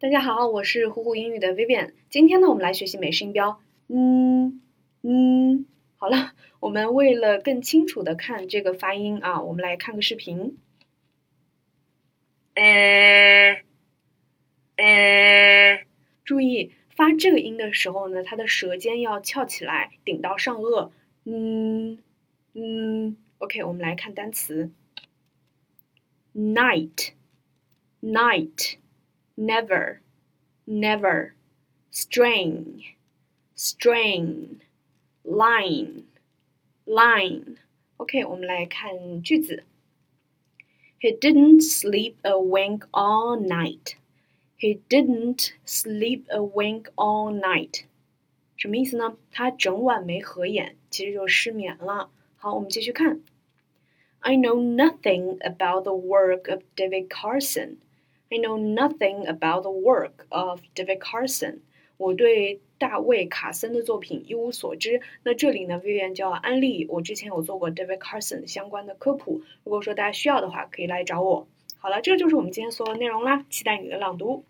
大家好，我是虎虎英语的 Vivian。今天呢，我们来学习美式音标。嗯嗯，好了，我们为了更清楚的看这个发音啊，我们来看个视频。呃呃，注意发这个音的时候呢，它的舌尖要翘起来，顶到上颚。嗯嗯，OK，我们来看单词。Night，night。never, never, strain, strain, line, line. OK，我们来看句子。He didn't sleep a wink all night. He didn't sleep a wink all night. 什么意思呢？他整晚没合眼，其实就失眠了。好，我们继续看。I know nothing about the work of David Carson. I know nothing about the work of David Carson。我对大卫卡森的作品一无所知。那这里呢，Vivian 就要安利我之前有做过 David Carson 相关的科普。如果说大家需要的话，可以来找我。好了，这就是我们今天所有内容啦，期待你的朗读。